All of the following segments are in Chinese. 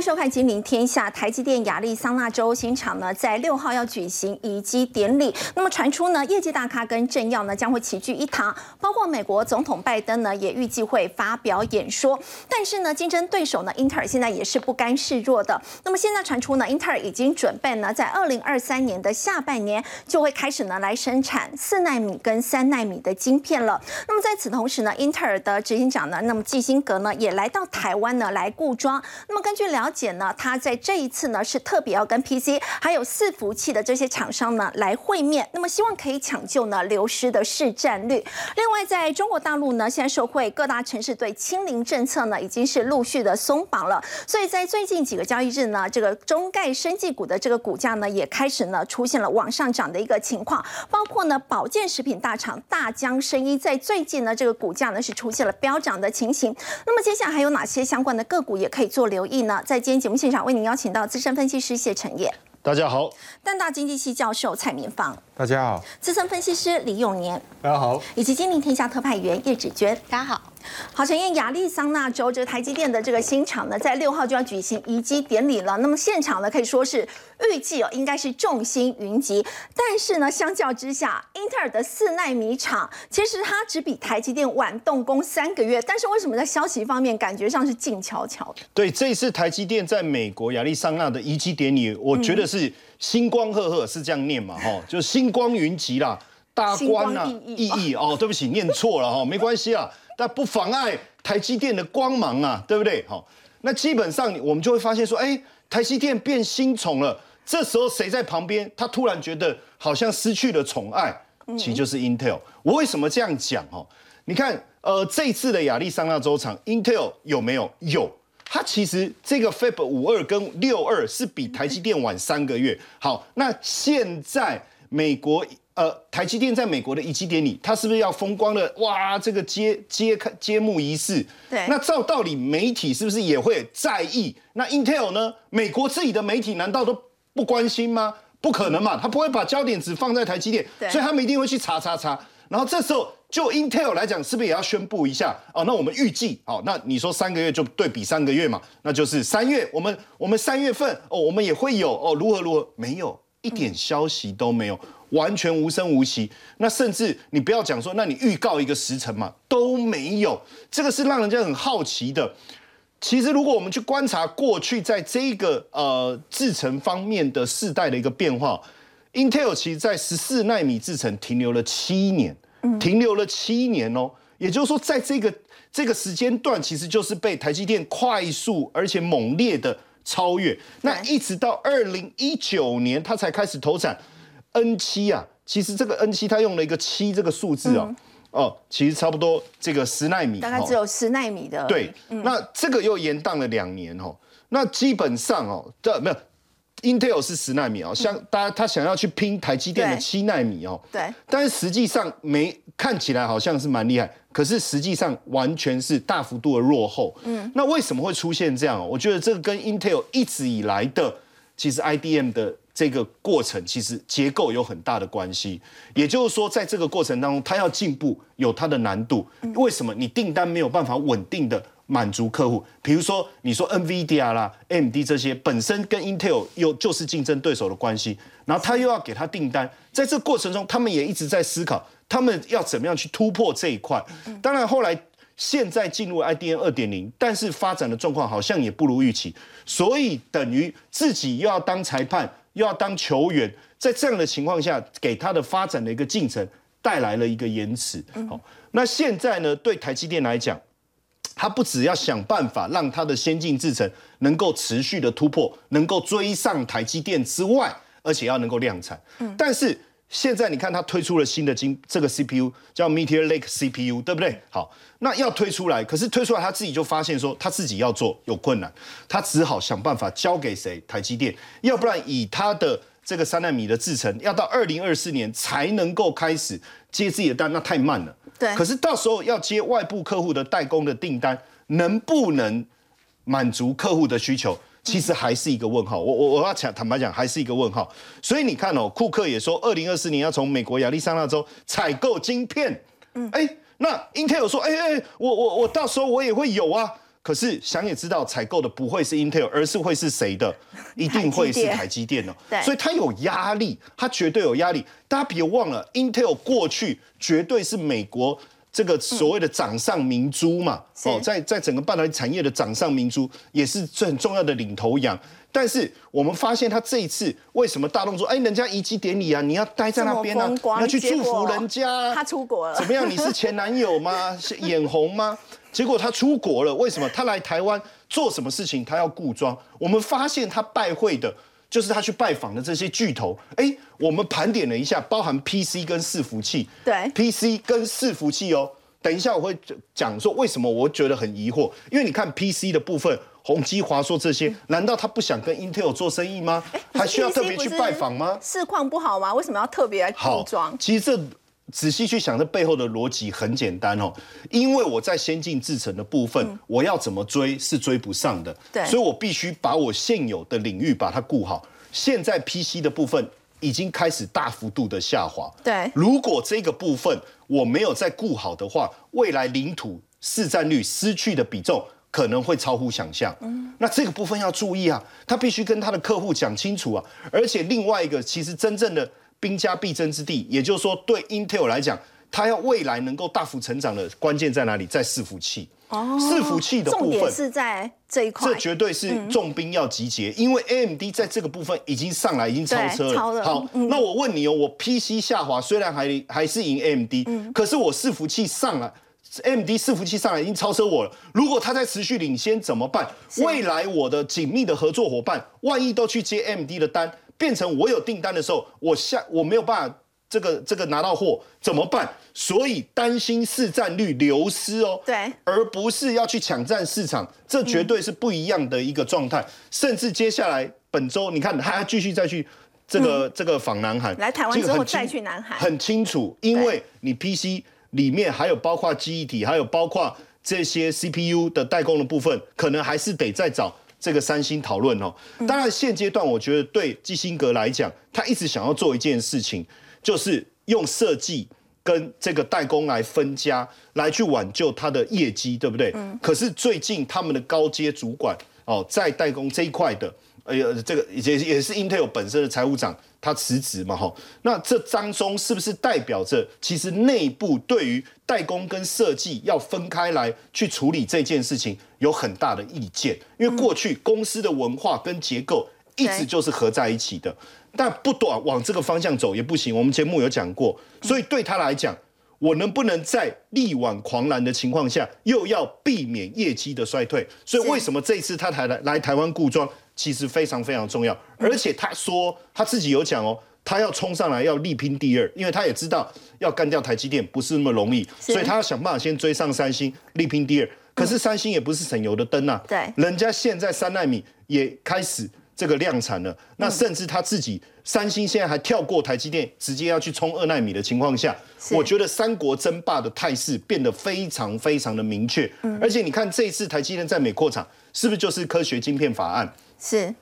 迎收看《金陵天下》。台积电亚利桑那州新厂呢，在六号要举行移机典礼。那么传出呢，业界大咖跟政要呢将会齐聚一堂，包括美国总统拜登呢，也预计会发表演说。但是呢，竞争对手呢，英特尔现在也是不甘示弱的。那么现在传出呢，英特尔已经准备呢，在二零二三年的下半年就会开始呢来生产四纳米跟三纳米的晶片了。那么在此同时呢，英特尔的执行长呢，那么基辛格呢，也来到台湾呢来固装。那么根据了解呢，他在这一次呢是特别要跟 PC 还有伺服器的这些厂商呢来会面，那么希望可以抢救呢流失的市占率。另外，在中国大陆呢，现在社会各大城市对清零政策呢已经是陆续的松绑了，所以在最近几个交易日呢，这个中概生技股的这个股价呢也开始呢出现了往上涨的一个情况，包括呢保健食品大厂大江生医在最近呢这个股价呢是出现了飙涨的情形。那么接下来还有哪些相关的个股也可以做留意呢？在今天节目现场为您邀请到资深分析师谢承业，大家好；淡大经济系教授蔡明芳，大家好；资深分析师李永年，大家好；以及金陵天下特派员叶芷娟，大家好。好，陈燕，亚利桑那州这个台积电的这个新厂呢，在六号就要举行移机典礼了。那么现场呢，可以说是预计哦，应该是众星云集。但是呢，相较之下，英特尔的四纳米厂其实它只比台积电晚动工三个月。但是为什么在消息方面感觉上是静悄悄的？对，这一次台积电在美国亚利桑那的移机典礼，我觉得是星光赫赫，是这样念嘛？哈，就星光云集啦，大光啊，意义哦，对不起，念错了哈，没关系啊。但不妨碍台积电的光芒啊，对不对？好，那基本上我们就会发现说，哎，台积电变新宠了。这时候谁在旁边？他突然觉得好像失去了宠爱，其实就是 Intel。我为什么这样讲？哦，你看，呃，这次的亚利桑那州厂 Intel 有没有？有。它其实这个 Fab 五二跟六二是比台积电晚三个月。好，那现在美国。呃，台积电在美国的移机典礼，它是不是要风光的？哇，这个揭揭开揭幕仪式。对。那照道理，媒体是不是也会在意？那 Intel 呢？美国自己的媒体难道都不关心吗？不可能嘛，他不会把焦点只放在台积电，所以他们一定会去查查查。然后这时候，就 Intel 来讲，是不是也要宣布一下？哦，那我们预计，哦，那你说三个月就对比三个月嘛，那就是三月，我们我们三月份，哦，我们也会有，哦，如何如何？没有一点消息都没有。完全无声无息，那甚至你不要讲说，那你预告一个时辰嘛都没有，这个是让人家很好奇的。其实如果我们去观察过去在这个呃制程方面的世代的一个变化，Intel 其实在十四纳米制程停留了七年，停留了七年哦，也就是说在这个这个时间段，其实就是被台积电快速而且猛烈的超越，那一直到二零一九年，它才开始投产。N 七啊，其实这个 N 七它用了一个七这个数字哦，哦，其实差不多这个十纳米，大概只有十纳米的。对，那这个又延宕了两年哦，那基本上哦，这没有，Intel 是十纳米哦，像大家他想要去拼台积电的七纳米哦，对，但是实际上没看起来好像是蛮厉害，可是实际上完全是大幅度的落后。嗯，那为什么会出现这样？我觉得这个跟 Intel 一直以来的其实 IDM 的。这个过程其实结构有很大的关系，也就是说，在这个过程当中，它要进步有它的难度。为什么你订单没有办法稳定的满足客户？比如说，你说 NVIDIA 啦、AMD 这些本身跟 Intel 又就是竞争对手的关系，然后他又要给他订单，在这过程中，他们也一直在思考，他们要怎么样去突破这一块。当然，后来现在进入 IDN 二点零，但是发展的状况好像也不如预期，所以等于自己又要当裁判。又要当球员，在这样的情况下，给他的发展的一个进程带来了一个延迟。好，那现在呢？对台积电来讲，他不只要想办法让他的先进制程能够持续的突破，能够追上台积电之外，而且要能够量产。嗯，但是。现在你看，他推出了新的晶，这个 CPU 叫 Meteor Lake CPU，对不对？好，那要推出来，可是推出来他自己就发现说，他自己要做有困难，他只好想办法交给谁？台积电，要不然以他的这个三纳米的制程，要到二零二四年才能够开始接自己的单，那太慢了。对。可是到时候要接外部客户的代工的订单，能不能满足客户的需求？其实还是一个问号，我我我要讲坦白讲，还是一个问号。所以你看哦，库克也说，二零二四年要从美国亚利桑那州采购晶片。嗯，哎，那 Intel 说，哎哎，我我我到时候我也会有啊。可是想也知道，采购的不会是 Intel，而是会是谁的？一定会是台积电哦。对，所以它有压力，它绝对有压力。大家别忘了，Intel 过去绝对是美国这个所谓的掌上明珠嘛。哦，在在整个半导体产业的掌上明珠，也是最很重要的领头羊。但是我们发现，他这一次为什么大动作？哎，人家移机典礼啊，你要待在那边啊，你要去祝福人家。他出国了，怎么样？你是前男友吗？是眼红吗？结果他出国了，为什么？他来台湾做什么事情？他要固装。我们发现他拜会的，就是他去拜访的这些巨头。哎，我们盘点了一下，包含 PC 跟伺服器。对，PC 跟伺服器哦。等一下我会讲说为什么我觉得很疑惑，因为你看 PC 的部分，宏基、华硕这些，难道他不想跟 Intel 做生意吗？还需要特别去拜访吗？市况不好吗？为什么要特别固装？其实这。仔细去想，这背后的逻辑很简单哦，因为我在先进制程的部分，我要怎么追是追不上的，对，所以我必须把我现有的领域把它顾好。现在 PC 的部分已经开始大幅度的下滑，对，如果这个部分我没有再顾好的话，未来领土市占率失去的比重可能会超乎想象。嗯，那这个部分要注意啊，他必须跟他的客户讲清楚啊，而且另外一个，其实真正的。兵家必争之地，也就是说，对 Intel 来讲，它要未来能够大幅成长的关键在哪里？在伺服器。哦，伺服器的部分是在这一块，这绝对是重兵要集结，因为 AMD 在这个部分已经上来，已经超车了。好，那我问你哦，我 PC 下滑虽然还还是赢 AMD，可是我伺服器上来，AMD 伺服器上来已经超车我了。如果它在持续领先怎么办？未来我的紧密的合作伙伴，万一都去接 AMD 的单？变成我有订单的时候，我下我没有办法这个这个拿到货怎么办？所以担心市占率流失哦，对，而不是要去抢占市场，这绝对是不一样的一个状态。甚至接下来本周，你看他继续再去这个这个访南海，来台湾之后再去南海，很清楚，因为你 PC 里面还有包括记忆体，还有包括这些 CPU 的代工的部分，可能还是得再找。这个三星讨论哦，当然现阶段我觉得对基辛格来讲，他一直想要做一件事情，就是用设计跟这个代工来分家，来去挽救他的业绩，对不对？嗯。可是最近他们的高阶主管哦，在代工这一块的，哎呀，这个也也是 Intel 本身的财务长。他辞职嘛，哈，那这当中是不是代表着其实内部对于代工跟设计要分开来去处理这件事情有很大的意见？因为过去公司的文化跟结构一直就是合在一起的，但不短往这个方向走也不行。我们节目有讲过，所以对他来讲，我能不能在力挽狂澜的情况下，又要避免业绩的衰退？所以为什么这次他台来来台湾固装？其实非常非常重要，而且他说他自己有讲哦，他要冲上来要力拼第二，因为他也知道要干掉台积电不是那么容易，所以他要想办法先追上三星，力拼第二。可是三星也不是省油的灯啊，对，人家现在三纳米也开始这个量产了，那甚至他自己三星现在还跳过台积电，直接要去冲二纳米的情况下，我觉得三国争霸的态势变得非常非常的明确。而且你看这一次台积电在美扩厂，是不是就是科学晶片法案？是，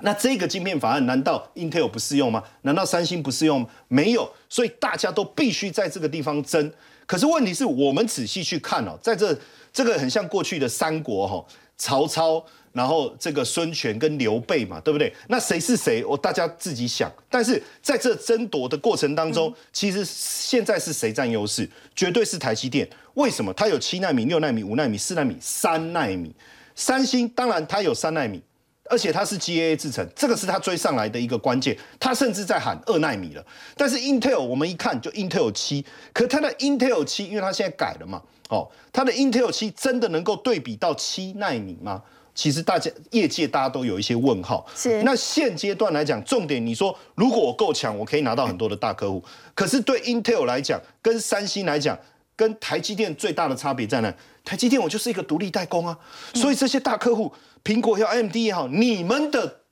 那这个晶片法案难道 Intel 不适用吗？难道三星不适用吗？没有，所以大家都必须在这个地方争。可是问题是我们仔细去看哦，在这这个很像过去的三国哈，曹操，然后这个孙权跟刘备嘛，对不对？那谁是谁？我大家自己想。但是在这争夺的过程当中，其实现在是谁占优势？绝对是台积电。为什么？它有七纳米、六纳米、五纳米、四纳米、三纳米。三星当然它有三纳米。而且它是 GAA 制成，这个是它追上来的一个关键。它甚至在喊二纳米了。但是 Intel 我们一看就 Intel 七，可它的 Intel 七，因为它现在改了嘛，哦，它的 Intel 七真的能够对比到七纳米吗？其实大家业界大家都有一些问号。是。那现阶段来讲，重点你说，如果我够强，我可以拿到很多的大客户。可是对 Intel 来讲，跟三星来讲，跟台积电最大的差别在哪？台积电我就是一个独立代工啊，所以这些大客户。苹果也好，AMD 也好，你们的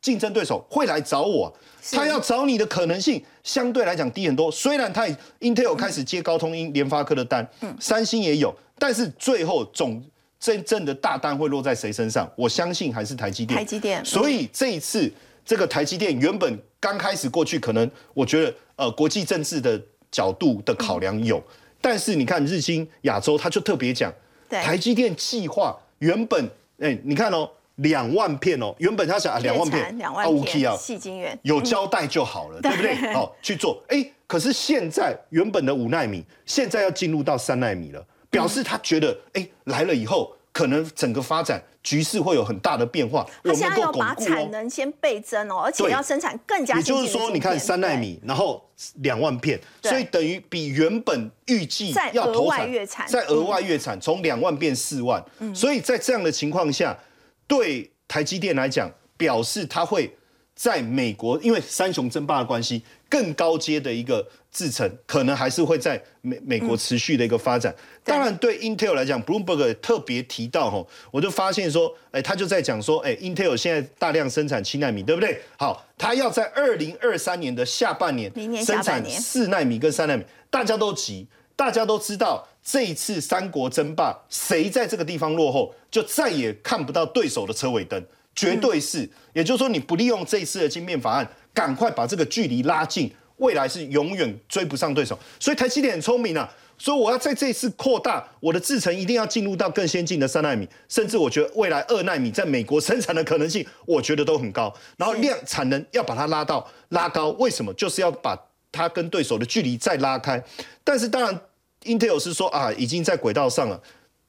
竞争对手会来找我，他要找你的可能性相对来讲低很多。虽然他 Intel 开始接高通、英联发科的单，三星也有，但是最后总真正的大单会落在谁身上？我相信还是台积电。台积电。所以这一次这个台积电原本刚开始过去，可能我觉得呃国际政治的角度的考量有，但是你看日经亚洲他就特别讲，台积电计划。原本哎，你看哦，两万片哦，原本他想啊两万片，两万片，细晶圆有交代就好了，对不对？好去做，哎，可是现在原本的五纳米，现在要进入到三纳米了，表示他觉得哎来了以后。可能整个发展局势会有很大的变化。他现在要把产能先倍增哦，而且要生产更加。也就是说，你看三纳米，然后两万片，所以等于比原本预计要投产，再额外月产，从两万变四万。所以在这样的情况下，对台积电来讲，表示它会在美国，因为三雄争霸的关系。更高阶的一个制程，可能还是会在美美国持续的一个发展。当然，对 Intel 来讲，Bloomberg 特别提到哈，我就发现说，哎，他就在讲说，哎，Intel 现在大量生产七纳米，对不对？好，他要在二零二三年的下半年生产四纳米跟三纳米，大家都急，大家都知道这一次三国争霸，谁在这个地方落后，就再也看不到对手的车尾灯，绝对是。也就是说，你不利用这一次的晶片法案。赶快把这个距离拉近，未来是永远追不上对手。所以台积电很聪明啊，所以我要在这一次扩大我的制程，一定要进入到更先进的三纳米，甚至我觉得未来二纳米在美国生产的可能性，我觉得都很高。然后量产能要把它拉到拉高，为什么？就是要把它跟对手的距离再拉开。但是当然，Intel 是说啊，已经在轨道上了。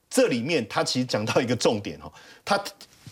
这里面他其实讲到一个重点哈，他。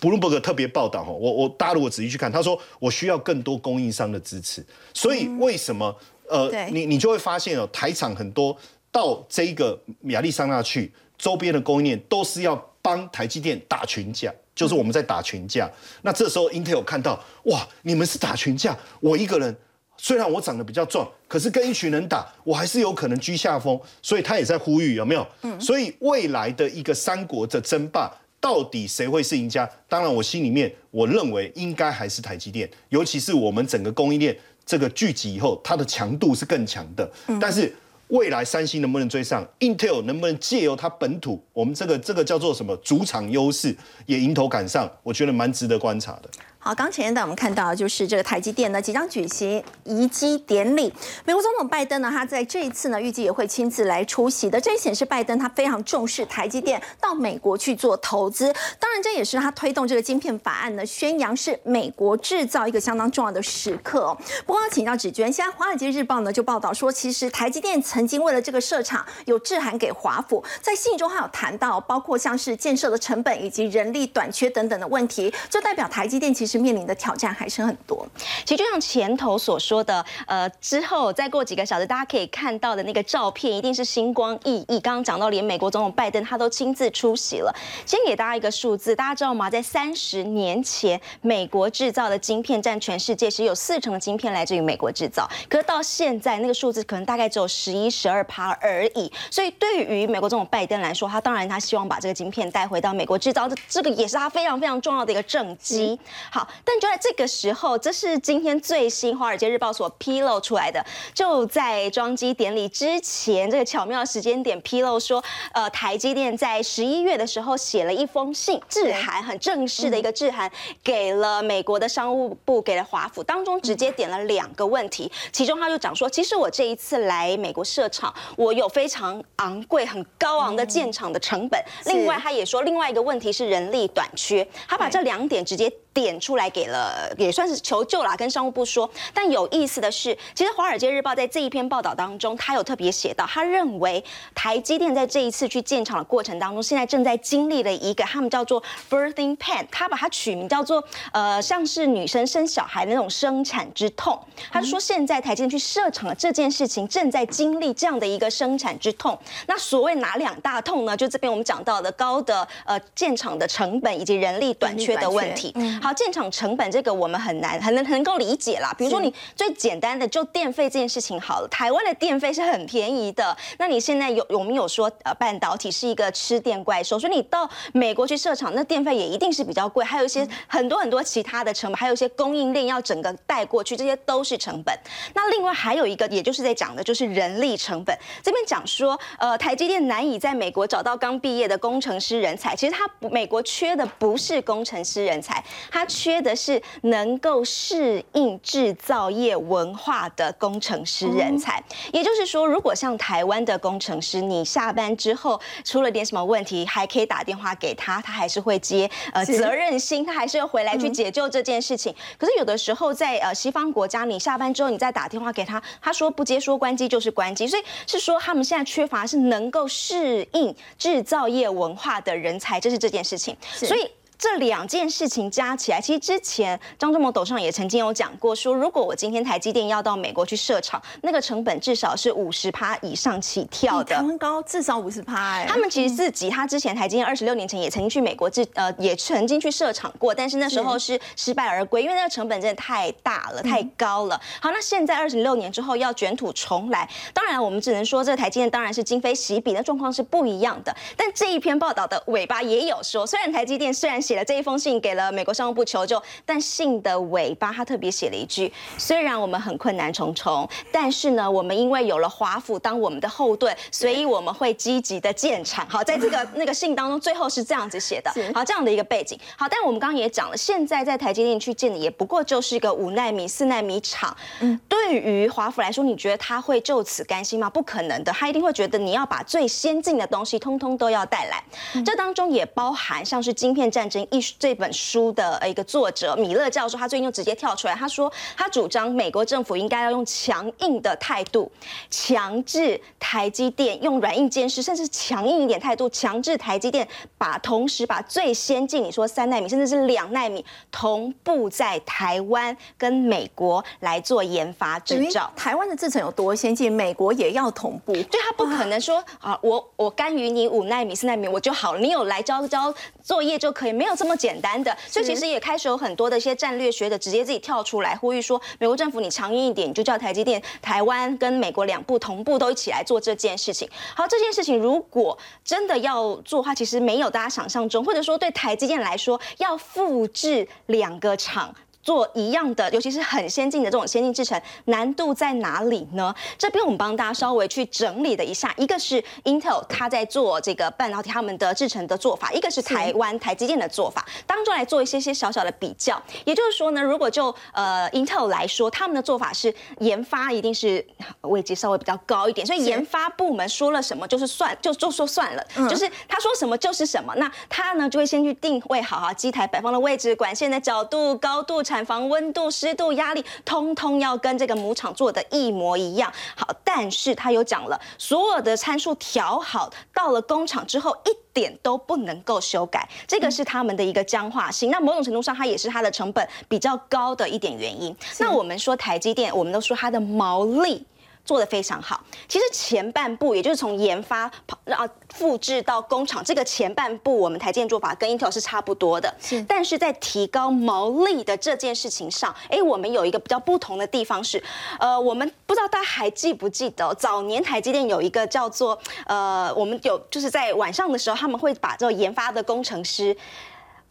布鲁伯格特别报道哈，我我大家如果仔细去看，他说我需要更多供应商的支持，所以为什么呃，你你就会发现哦，台厂很多到这个亚利桑那去，周边的供应链都是要帮台积电打群架，就是我们在打群架。那这时候 Intel 看到哇，你们是打群架，我一个人虽然我长得比较壮，可是跟一群人打，我还是有可能居下风，所以他也在呼吁有没有？嗯，所以未来的一个三国的争霸。到底谁会是赢家？当然，我心里面我认为应该还是台积电，尤其是我们整个供应链这个聚集以后，它的强度是更强的。但是未来三星能不能追上？Intel 能不能借由它本土，我们这个这个叫做什么主场优势，也迎头赶上？我觉得蛮值得观察的。好，刚前面我们看到就是这个台积电呢即将举行移机典礼，美国总统拜登呢他在这一次呢预计也会亲自来出席的，这也显示拜登他非常重视台积电到美国去做投资，当然这也是他推动这个晶片法案呢宣扬是美国制造一个相当重要的时刻哦。不过要请教芷娟，现在华尔街日报呢就报道说，其实台积电曾经为了这个设厂有致函给华府，在信中还有谈到包括像是建设的成本以及人力短缺等等的问题，就代表台积电其实。面临的挑战还是很多。其实就像前头所说的，呃，之后再过几个小时，大家可以看到的那个照片，一定是星光熠熠。刚刚讲到，连美国总统拜登他都亲自出席了。先给大家一个数字，大家知道吗？在三十年前，美国制造的晶片占全世界是有四成的晶片来自于美国制造。可是到现在，那个数字可能大概只有十一、十二趴而已。所以对于美国总统拜登来说，他当然他希望把这个晶片带回到美国制造，这这个也是他非常非常重要的一个政绩。好。但就在这个时候，这是今天最新《华尔街日报》所披露出来的，就在装机典礼之前这个巧妙时间点披露说，呃，台积电在十一月的时候写了一封信致函，很正式的一个致函，给了美国的商务部，给了华府，当中直接点了两个问题，其中他就讲说，其实我这一次来美国设厂，我有非常昂贵、很高昂的建厂的成本，另外他也说，另外一个问题是人力短缺，他把这两点直接。点出来给了，也算是求救啦，跟商务部说。但有意思的是，其实《华尔街日报》在这一篇报道当中，他有特别写到，他认为台积电在这一次去建厂的过程当中，现在正在经历了一个他们叫做 birthing pain，他把它取名叫做呃，像是女生生小孩的那种生产之痛。他就说，现在台积电去设厂的这件事情，正在经历这样的一个生产之痛。那所谓哪两大痛呢？就这边我们讲到的高的呃建厂的成本以及人力短缺的问题。好，建厂成本这个我们很难很能很能够理解啦。比如说你最简单的就电费这件事情好了，台湾的电费是很便宜的。那你现在有有没有说呃半导体是一个吃电怪兽，所以你到美国去设厂，那电费也一定是比较贵。还有一些很多很多其他的成本，还有一些供应链要整个带过去，这些都是成本。那另外还有一个，也就是在讲的就是人力成本。这边讲说，呃，台积电难以在美国找到刚毕业的工程师人才。其实他美国缺的不是工程师人才。它缺的是能够适应制造业文化的工程师人才。也就是说，如果像台湾的工程师，你下班之后出了点什么问题，还可以打电话给他，他还是会接，呃，责任心，他还是要回来去解救这件事情。可是有的时候在呃西方国家，你下班之后你再打电话给他，他说不接，说关机就是关机，所以是说他们现在缺乏是能够适应制造业文化的人才，这是这件事情。所以。这两件事情加起来，其实之前张忠谋董事长也曾经有讲过，说如果我今天台积电要到美国去设厂，那个成本至少是五十趴以上起跳的。高至少五十趴哎。他们其实自己，他之前台积电二十六年前也曾经去美国，制呃也曾经去设厂过，但是那时候是失败而归，因为那个成本真的太大了，太高了。好，那现在二十六年之后要卷土重来，当然我们只能说这个台积电当然是今非昔比，那状况是不一样的。但这一篇报道的尾巴也有说，虽然台积电虽然写了这一封信给了美国商务部求救，但信的尾巴他特别写了一句：虽然我们很困难重重，但是呢，我们因为有了华府当我们的后盾，所以我们会积极的建厂。好，在这个那个信当中，最后是这样子写的。好，这样的一个背景。好，但我们刚刚也讲了，现在在台积电去建的也不过就是一个五纳米、四纳米厂。嗯，对于华府来说，你觉得他会就此甘心吗？不可能的，他一定会觉得你要把最先进的东西通通都要带来。这当中也包含像是晶片战争艺术。这本书的一个作者米勒教授，他最近就直接跳出来，他说他主张美国政府应该要用强硬的态度，强制台积电用软硬兼施，甚至强硬一点态度，强制台积电把同时把最先进，你说三纳米，甚至是两纳米同步在台湾跟美国来做研发制造。台湾的制程有多先进，美国也要同步，对他不可能说啊，我我甘于你五纳米、四纳米我就好了，你有来交交作业就可以，没有这么简。简单的，所以其实也开始有很多的一些战略学者直接自己跳出来呼吁说，美国政府你强硬一点，你就叫台积电台湾跟美国两部同步都一起来做这件事情。好，这件事情如果真的要做的话，其实没有大家想象中，或者说对台积电来说，要复制两个厂。做一样的，尤其是很先进的这种先进制程，难度在哪里呢？这边我们帮大家稍微去整理了一下，一个是 Intel 它在做这个半导体他们的制程的做法，一个是台湾台积电的做法，当中来做一些些小小的比较。也就是说呢，如果就呃 Intel 来说，他们的做法是研发一定是位置稍微比较高一点，所以研发部门说了什么就是算就就说算了，就是他说什么就是什么。那他呢就会先去定位好好机台摆放的位置、管线的角度、高度产。产房温度、湿度、压力，通通要跟这个母厂做的一模一样。好，但是他有讲了，所有的参数调好，到了工厂之后一点都不能够修改，这个是他们的一个僵化性。那某种程度上，它也是它的成本比较高的一点原因。那我们说台积电，我们都说它的毛利。做的非常好。其实前半部，也就是从研发啊复制到工厂，这个前半部我们台建做法跟 Intel 是差不多的。是，但是在提高毛利的这件事情上，哎，我们有一个比较不同的地方是，呃，我们不知道大家还记不记得，早年台积电有一个叫做呃，我们有就是在晚上的时候，他们会把这个研发的工程师。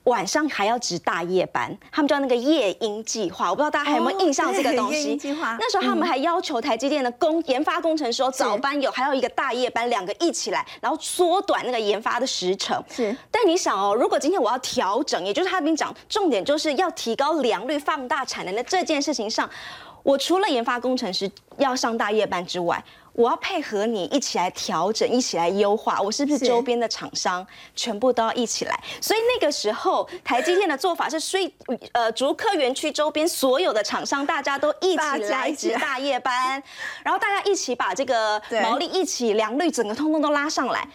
晚上还要值大夜班，他们叫那个夜鹰计划，我不知道大家还有没有印象这个东西。那时候他们还要求台积电的工研发工程师说早班有，还有一个大夜班，两个一起来，然后缩短那个研发的时程。是，但你想哦，如果今天我要调整，也就是他跟你讲，重点就是要提高良率、放大产能的这件事情上，我除了研发工程师要上大夜班之外。我要配合你一起来调整，一起来优化。我是不是周边的厂商全部都要一起来？所以那个时候，台积电的做法是，所以呃，竹科园区周边所有的厂商，大家都一起来值大夜班，然后大家一起把这个毛利一起良率整个通通都拉上来。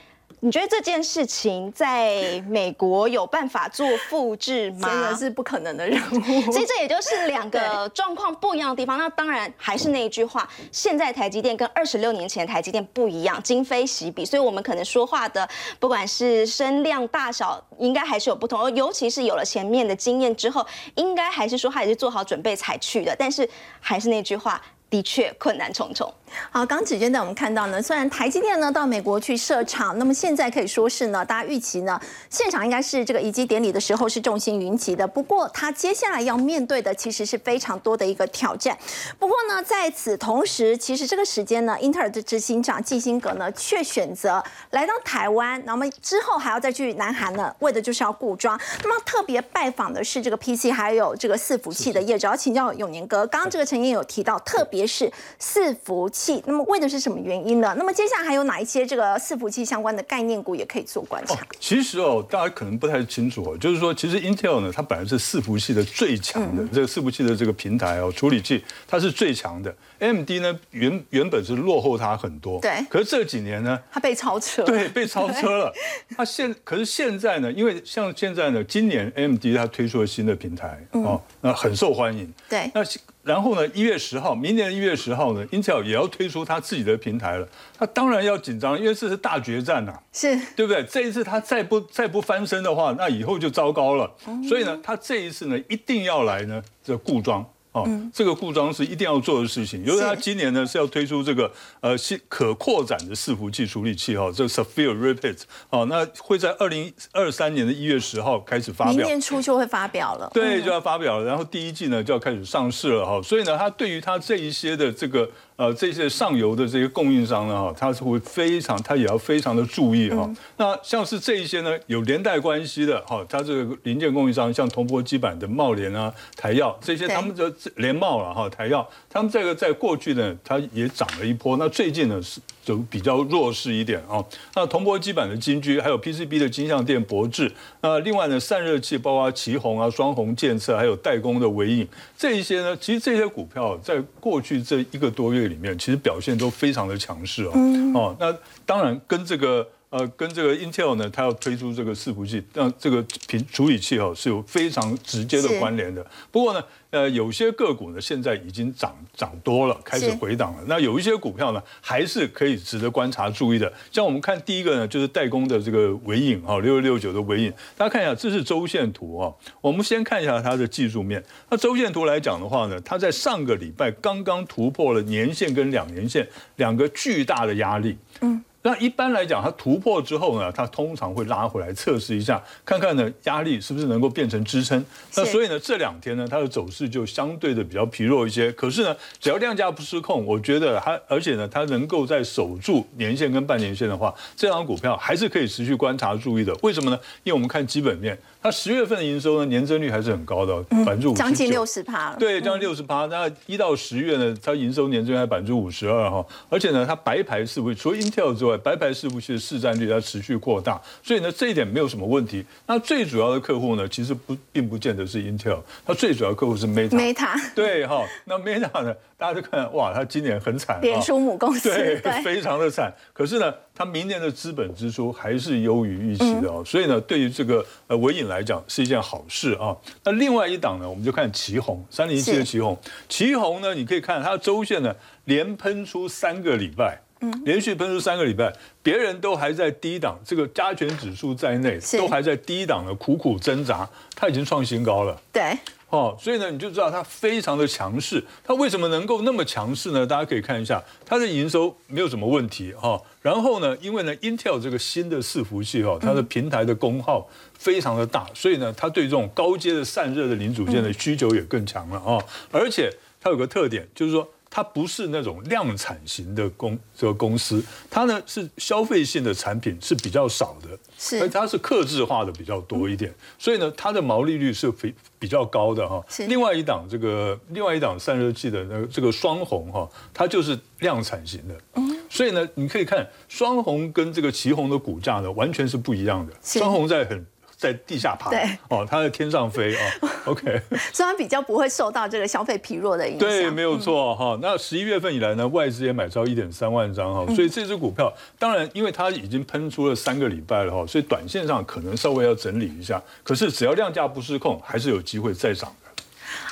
你觉得这件事情在美国有办法做复制吗？真的是不可能的任务。所以这也就是两个状况不一样的地方。那当然还是那一句话，现在台积电跟二十六年前台积电不一样，今非昔比。所以我们可能说话的，不管是声量大小，应该还是有不同。尤其是有了前面的经验之后，应该还是说他也是做好准备才去的。但是还是那句话。的确困难重重。好，刚子娟带我们看到呢，虽然台积电呢到美国去设厂，那么现在可以说是呢，大家预期呢，现场应该是这个移机典礼的时候是众星云集的。不过，它接下来要面对的其实是非常多的一个挑战。不过呢，在此同时，其实这个时间呢，英特尔的执行长季辛格呢，却选择来到台湾，那么之后还要再去南韩呢，为的就是要固装。那么特别拜访的是这个 PC 还有这个伺服器的业者，要请教永年哥。刚刚这个陈燕有提到，特别是伺服器，那么为的是什么原因呢？那么接下来还有哪一些这个伺服器相关的概念股也可以做观察？其实哦，大家可能不太清楚哦，就是说，其实 Intel 呢，它本来是伺服器的最强的这个伺服器的这个平台哦，处理器它是最强的。AMD 呢，原原本是落后它很多，对。可是这几年呢，它被超车，对，被超车了。它现可是现在呢，因为像现在呢，今年 AMD 它推出了新的平台哦，那很受欢迎。对。那然后呢，一月十号，明年一月十号呢，Intel 也要推出它自己的平台了。它当然要紧张，因为这是大决战呐，是对不对？这一次它再不再不翻身的话，那以后就糟糕了。所以呢，它这一次呢，一定要来呢，这固装。哦，这个故障是一定要做的事情。因为它今年呢是要推出这个呃新可扩展的伺服器处理器哈，这个 Sapphire Rapid 哦，那会在二零二三年的一月十号开始发表，明年初就会发表了。对，就要发表了，然后第一季呢就要开始上市了哈。所以呢，它对于它这一些的这个。呃，这些上游的这些供应商呢，哈，他是会非常，他也要非常的注意哈。那像是这一些呢，有连带关系的哈，它这个零件供应商，像铜箔基板的茂联啊、台药这些，他们的连茂了哈，台药，他们这个在过去呢，它也涨了一波。那最近呢是就比较弱势一点啊。那铜箔基板的金居，还有 PCB 的金相电、博智，那另外呢散热器，包括旗宏啊、双红建设，还有代工的微影，这一些呢，其实这些股票在过去这一个多月。里面其实表现都非常的强势哦，哦，那当然跟这个呃跟这个 Intel 呢，它要推出这个伺服器，让这个平处理器哦是有非常直接的关联的。不过呢。呃，有些个股呢，现在已经涨涨多了，开始回档了。那有一些股票呢，还是可以值得观察注意的。像我们看第一个呢，就是代工的这个尾影哈，六六六九的尾影，大家看一下，这是周线图啊。我们先看一下它的技术面。那周线图来讲的话呢，它在上个礼拜刚刚突破了年线跟两年线两个巨大的压力。嗯。那一般来讲，它突破之后呢，它通常会拉回来测试一下，看看呢压力是不是能够变成支撑。那所以呢，这两天呢，它的走势就相对的比较疲弱一些。可是呢，只要量价不失控，我觉得它，而且呢，它能够在守住年线跟半年线的话，这张股票还是可以持续观察注意的。为什么呢？因为我们看基本面。它十月份的营收呢，年增率还是很高的，百分之五将近六十趴了。对，将近六十趴。那一到十月呢，它营收年增还百分之五十二哈。而且呢，它白牌伺服器除了 Intel 之外，白牌伺服器的市占率它持续扩大，所以呢，这一点没有什么问题。那最主要的客户呢，其实不并不见得是 Intel，它最主要客户是 Meta。Meta。对哈，那 Meta 呢，大家都看哇，它今年很惨，脸书母公司，对，非常的惨。可是呢。它明年的资本支出还是优于预期的哦，所以呢，对于这个呃尾影来讲是一件好事啊。那另外一档呢，我们就看旗红三零一七的旗红，旗红呢，你可以看它的周线呢，连喷出三个礼拜，嗯，连续喷出三个礼拜，别人都还在低档，这个加权指数在内都还在低档的苦苦挣扎，它已经创新高了，对。哦，所以呢，你就知道它非常的强势。它为什么能够那么强势呢？大家可以看一下，它的营收没有什么问题哈。然后呢，因为呢，Intel 这个新的伺服器哈，它的平台的功耗非常的大，所以呢，它对这种高阶的散热的零组件的需求也更强了啊。而且它有个特点，就是说。它不是那种量产型的公这个公司，它呢是消费性的产品是比较少的，是，它是克制化的比较多一点，所以呢它的毛利率是非比较高的哈。另外一档这个另外一档散热器的那个这个双红哈，它就是量产型的，嗯，所以呢你可以看双红跟这个旗红的股价呢完全是不一样的，双红在很。在地下爬，对，哦，它在天上飞哦 o k 虽然比较不会受到这个消费疲弱的影响，对，没有错哈。那十一月份以来呢，外资也买超一点三万张哈，所以这只股票，当然因为它已经喷出了三个礼拜了哈，所以短线上可能稍微要整理一下，可是只要量价不失控，还是有机会再涨的。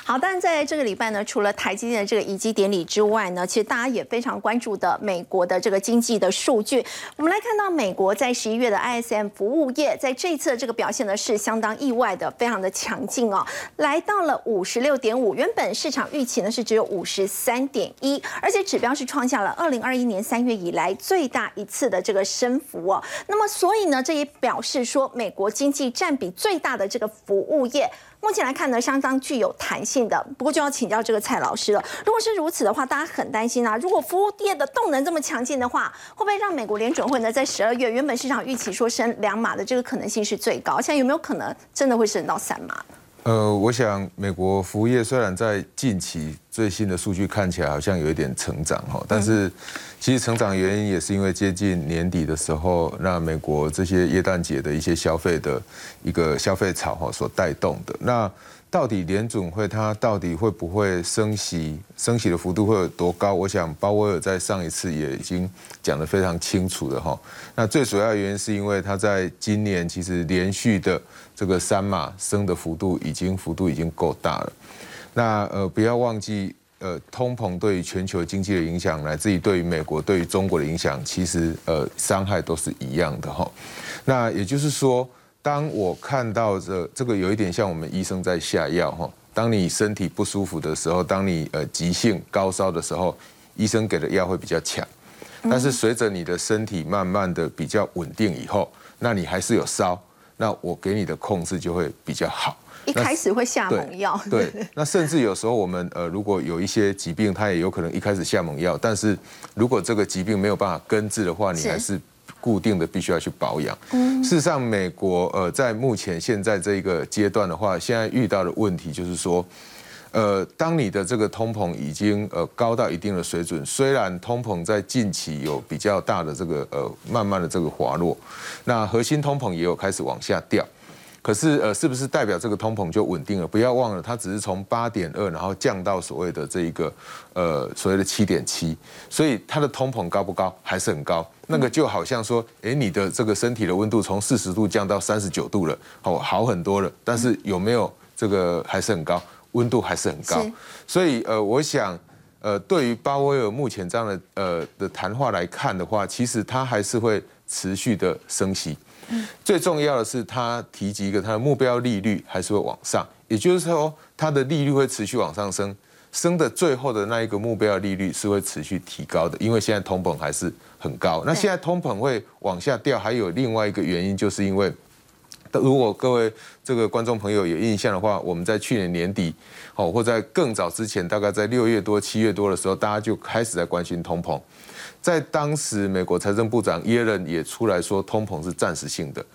好，但在这个礼拜呢，除了台积电的这个移机典礼之外呢，其实大家也非常关注的美国的这个经济的数据。我们来看到美国在十一月的 ISM 服务业在这一次的这个表现呢是相当意外的，非常的强劲哦，来到了五十六点五，原本市场预期呢是只有五十三点一，而且指标是创下了二零二一年三月以来最大一次的这个升幅哦。那么所以呢，这也表示说美国经济占比最大的这个服务业。目前来看呢，相当具有弹性的。不过就要请教这个蔡老师了。如果是如此的话，大家很担心啊。如果服务业的动能这么强劲的话，会不会让美国联准会呢，在十二月原本市场预期说升两码的这个可能性是最高？现在有没有可能真的会升到三码？呃，我想美国服务业虽然在近期最新的数据看起来好像有一点成长哈，但是其实成长原因也是因为接近年底的时候，那美国这些耶诞节的一些消费的一个消费潮哈所带动的。那到底联准会它到底会不会升息？升息的幅度会有多高？我想鲍威尔在上一次也已经讲得非常清楚了哈。那最主要原因是因为它在今年其实连续的这个三码升的幅度已经幅度已经够大了。那呃不要忘记呃通膨对于全球经济的影响，来自于对于美国对于中国的影响，其实呃伤害都是一样的哈。那也就是说。当我看到这这个有一点像我们医生在下药哈，当你身体不舒服的时候，当你呃急性高烧的时候，医生给的药会比较强，但是随着你的身体慢慢的比较稳定以后，那你还是有烧，那我给你的控制就会比较好。一开始会下猛药，对，那甚至有时候我们呃如果有一些疾病，它也有可能一开始下猛药，但是如果这个疾病没有办法根治的话，你还是。固定的必须要去保养。事实上，美国呃，在目前现在这个阶段的话，现在遇到的问题就是说，呃，当你的这个通膨已经呃高到一定的水准，虽然通膨在近期有比较大的这个呃慢慢的这个滑落，那核心通膨也有开始往下掉。可是，呃，是不是代表这个通膨就稳定了？不要忘了，它只是从八点二，然后降到所谓的这一个，呃，所谓的七点七，所以它的通膨高不高？还是很高。那个就好像说，哎，你的这个身体的温度从四十度降到三十九度了，哦，好很多了。但是有没有这个还是很高？温度还是很高。所以，呃，我想，呃，对于鲍威尔目前这样的呃的谈话来看的话，其实他还是会持续的升息。最重要的是，他提及一个他的目标利率还是会往上，也就是说，他的利率会持续往上升，升的最后的那一个目标利率是会持续提高的，因为现在通膨还是很高。那现在通膨会往下掉，还有另外一个原因，就是因为，如果各位这个观众朋友有印象的话，我们在去年年底，哦，或在更早之前，大概在六月多、七月多的时候，大家就开始在关心通膨。在当时，美国财政部长耶伦也出来说，通膨是暂时性的。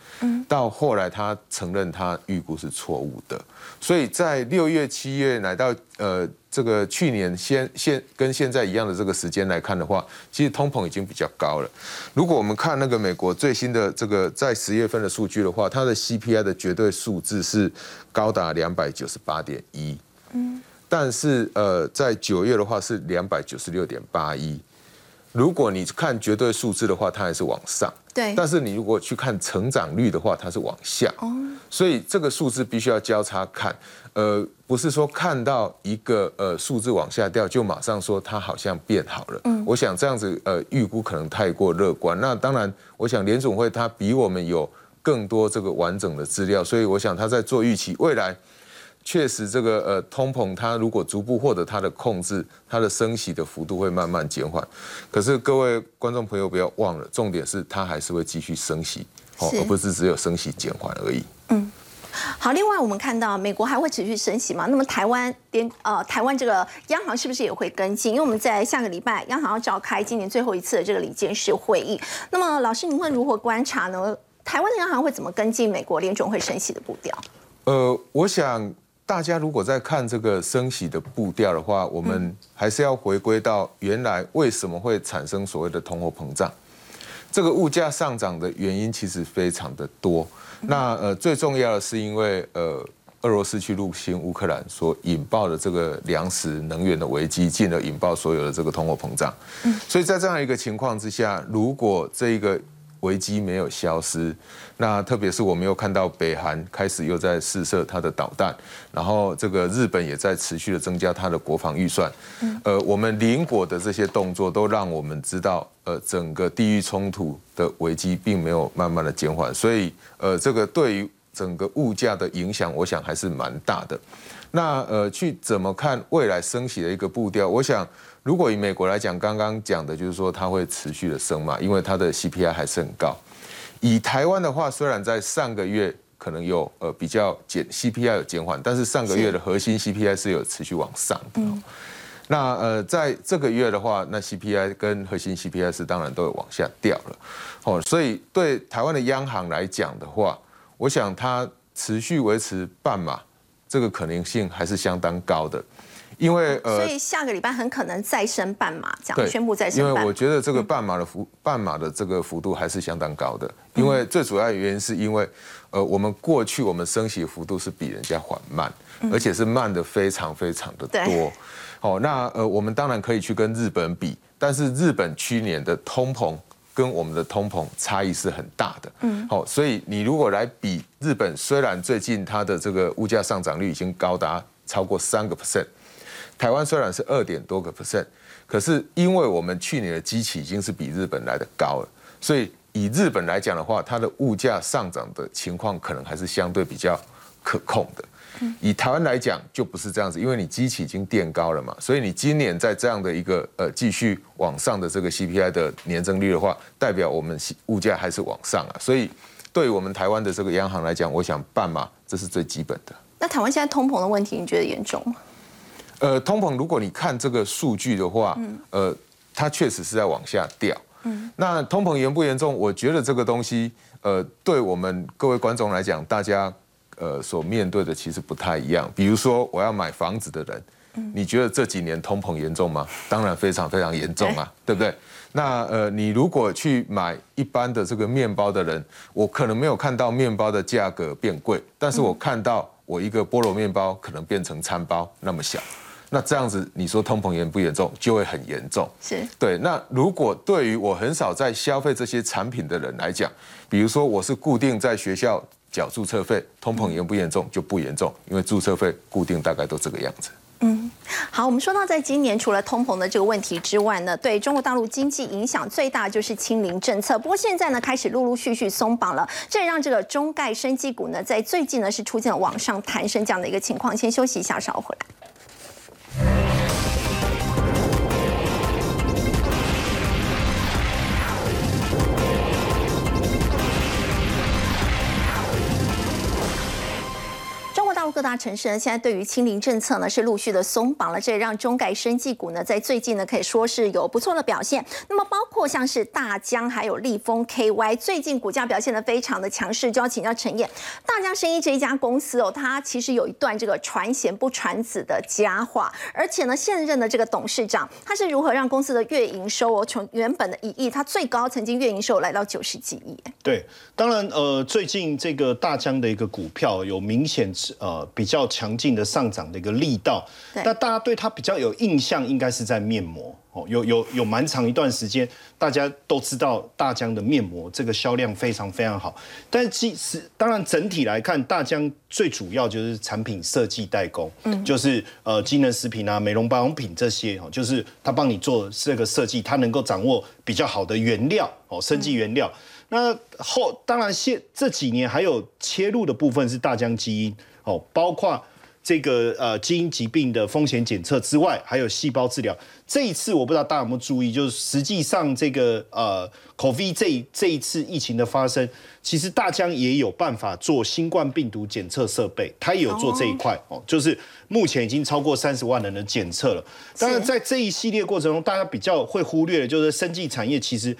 到后来他承认他预估是错误的。所以在六月、七月来到呃这个去年现现跟现在一样的这个时间来看的话，其实通膨已经比较高了。如果我们看那个美国最新的这个在十月份的数据的话，它的 CPI 的绝对数字是高达两百九十八点一。嗯，但是呃在九月的话是两百九十六点八一。如果你看绝对数字的话，它还是往上。对。但是你如果去看成长率的话，它是往下。哦。所以这个数字必须要交叉看。呃，不是说看到一个呃数字往下掉，就马上说它好像变好了。嗯。我想这样子呃预估可能太过乐观。那当然，我想联总会它比我们有更多这个完整的资料，所以我想他在做预期未来。确实，这个呃通膨，它如果逐步获得它的控制，它的升息的幅度会慢慢减缓。可是各位观众朋友不要忘了，重点是它还是会继续升息，哦，而不是只有升息减缓而已。嗯，好。另外，我们看到美国还会持续升息嘛？那么台湾连呃台湾这个央行是不是也会跟进？因为我们在下个礼拜央行要召开今年最后一次的这个理监事会议。那么老师，您会如何观察呢？台湾的央行会怎么跟进美国联总会升息的步调？呃，我想。大家如果在看这个升息的步调的话，我们还是要回归到原来为什么会产生所谓的通货膨胀。这个物价上涨的原因其实非常的多。那呃最重要的是因为呃俄罗斯去入侵乌克兰所引爆的这个粮食能源的危机，进而引爆所有的这个通货膨胀。所以在这样一个情况之下，如果这一个危机没有消失。那特别是我们又看到北韩开始又在试射它的导弹，然后这个日本也在持续的增加它的国防预算。呃，我们邻国的这些动作都让我们知道，呃，整个地域冲突的危机并没有慢慢的减缓，所以呃，这个对于整个物价的影响，我想还是蛮大的。那呃，去怎么看未来升息的一个步调？我想，如果以美国来讲，刚刚讲的就是说它会持续的升嘛，因为它的 CPI 还是很高。以台湾的话，虽然在上个月可能有呃比较减 CPI 有减缓，但是上个月的核心 CPI 是有持续往上的。那呃，在这个月的话，那 CPI 跟核心 CPI 是当然都有往下掉了。哦，所以对台湾的央行来讲的话，我想它持续维持半码，这个可能性还是相当高的。因为呃，所以下个礼拜很可能再升半码，这样宣布再升。因为我觉得这个半码的幅半码的这个幅度还是相当高的。因为最主要的原因是因为，呃，我们过去我们升息幅度是比人家缓慢，而且是慢的非常非常的多。哦，那呃，我们当然可以去跟日本比，但是日本去年的通膨跟我们的通膨差异是很大的。嗯，好，所以你如果来比日本，虽然最近它的这个物价上涨率已经高达超过三个 percent。台湾虽然是二点多个 percent，可是因为我们去年的基期已经是比日本来的高了，所以以日本来讲的话，它的物价上涨的情况可能还是相对比较可控的。以台湾来讲就不是这样子，因为你基期已经垫高了嘛，所以你今年在这样的一个呃继续往上的这个 CPI 的年增率的话，代表我们物价还是往上啊。所以对于我们台湾的这个央行来讲，我想办嘛，这是最基本的。那台湾现在通膨的问题，你觉得严重吗？呃，通膨，如果你看这个数据的话，呃，它确实是在往下掉。嗯，那通膨严不严重？我觉得这个东西，呃，对我们各位观众来讲，大家呃所面对的其实不太一样。比如说，我要买房子的人，你觉得这几年通膨严重吗？当然非常非常严重啊，对不对？那呃，你如果去买一般的这个面包的人，我可能没有看到面包的价格变贵，但是我看到我一个菠萝面包可能变成餐包那么小。那这样子，你说通膨严不严重，就会很严重。是对。那如果对于我很少在消费这些产品的人来讲，比如说我是固定在学校缴注册费，通膨严不严重就不严重，因为注册费固定大概都这个样子。嗯，好，我们说到在今年除了通膨的这个问题之外呢，对中国大陆经济影响最大就是清零政策。不过现在呢，开始陆陆续续松绑了，这也让这个中概生技股呢，在最近呢是出现了往上弹升这样的一个情况。先休息一下，稍后回来。大城市呢，现在对于清零政策呢是陆续的松绑了，这也让中概生技股呢在最近呢可以说是有不错的表现。那么包括像是大江还有立丰 KY，最近股价表现的非常的强势。就要请教陈燕，大江生意这一家公司哦，它其实有一段这个传贤不传子的佳话，而且呢现任的这个董事长他是如何让公司的月营收哦从原本的一亿，它最高曾经月营收来到九十几亿。对，当然呃最近这个大江的一个股票有明显呃。比较强劲的上涨的一个力道，那大家对它比较有印象，应该是在面膜哦，有有有蛮长一段时间，大家都知道大疆的面膜这个销量非常非常好。但其实当然整体来看，大疆最主要就是产品设计代工，嗯，就是呃机能食品啊、美容保养品这些哦，就是他帮你做这个设计，他能够掌握比较好的原料哦，生技原料。那后当然现这几年还有切入的部分是大疆基因。哦，包括这个呃基因疾病的风险检测之外，还有细胞治疗。这一次我不知道大家有没有注意，就是实际上这个呃 COVID 这这一次疫情的发生，其实大疆也有办法做新冠病毒检测设备，它也有做这一块哦，就是目前已经超过三十万人的检测了。当然，在这一系列过程中，大家比较会忽略的就是生技产业其实。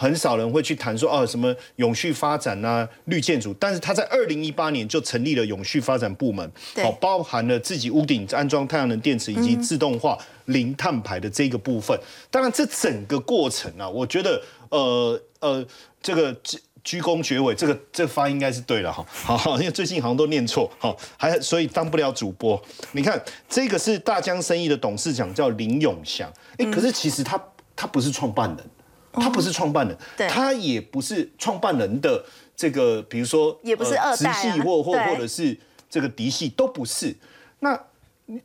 很少人会去谈说哦什么永续发展啊绿建筑，但是他在二零一八年就成立了永续发展部门，好包含了自己屋顶安装太阳能电池以及自动化零碳排的这个部分。当然这整个过程啊，我觉得呃呃这个鞠鞠躬绝尾，这个这发音应该是对了哈。好，因为最近好像都念错，好还所以当不了主播。你看这个是大江生意的董事长叫林永祥，哎，可是其实他他不是创办人。他不是创办人，对他也不是创办人的这个，比如说也不是呃二代啊直系或或或者是这个嫡系都不是。那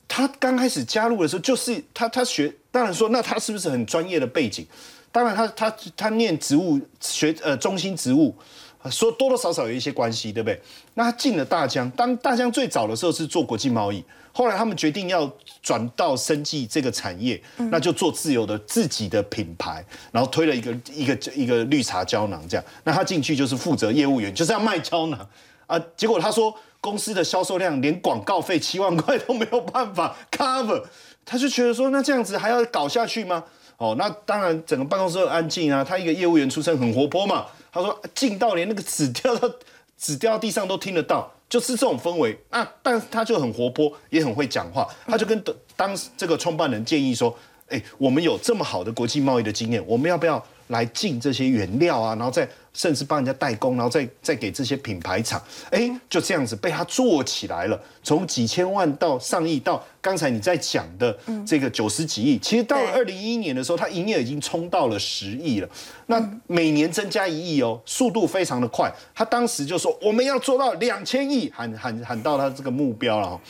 他刚开始加入的时候，就是他他学，当然说那他是不是很专业的背景？当然他他他念植物学呃中心植物，呃说多多少少有一些关系，对不对？那他进了大疆，当大疆最早的时候是做国际贸易，后来他们决定要转到生技这个产业，那就做自由的自己的品牌，然后推了一个一个一个绿茶胶囊这样。那他进去就是负责业务员，就是要卖胶囊啊。结果他说公司的销售量连广告费七万块都没有办法 cover，他就觉得说那这样子还要搞下去吗？哦，那当然整个办公室很安静啊。他一个业务员出身很活泼嘛，他说静到连那个纸掉到纸掉到地上都听得到，就是这种氛围啊。但是他就很活泼，也很会讲话，他就跟当时这个创办人建议说，哎，我们有这么好的国际贸易的经验，我们要不要来进这些原料啊？然后再甚至帮人家代工，然后再再给这些品牌厂，哎，就这样子被他做起来了，从几千万到上亿，到刚才你在讲的这个九十几亿，其实到了对二零一一年的时候，它营业额已经冲到了十亿了，那每年增加一亿哦，速度非常的快。他当时就说我们要做到两千亿，喊喊喊到他这个目标了哦。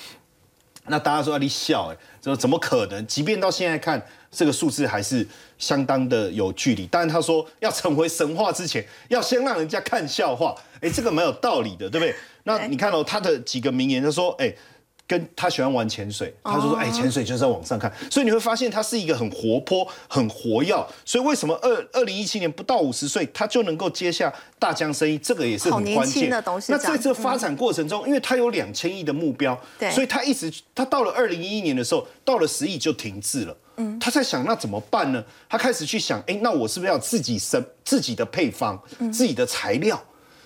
那大家说啊你笑哎，说怎么可能？即便到现在看这个数字还是相当的有距离。但是他说要成为神话之前，要先让人家看笑话。哎，这个蛮有道理的，对不对？那你看哦、他的几个名言，他说哎。跟他喜欢玩潜水，他就说：“哎，潜水就是在往上看。”所以你会发现他是一个很活泼、很活跃。所以为什么二二零一七年不到五十岁，他就能够接下大疆生意？这个也是很关键。的东西那在这发展过程中，因为他有两千亿的目标，所以他一直他到了二零一一年的时候，到了十亿就停滞了。嗯，他在想那怎么办呢？他开始去想，哎，那我是不是要自己生自己的配方、自己的材料？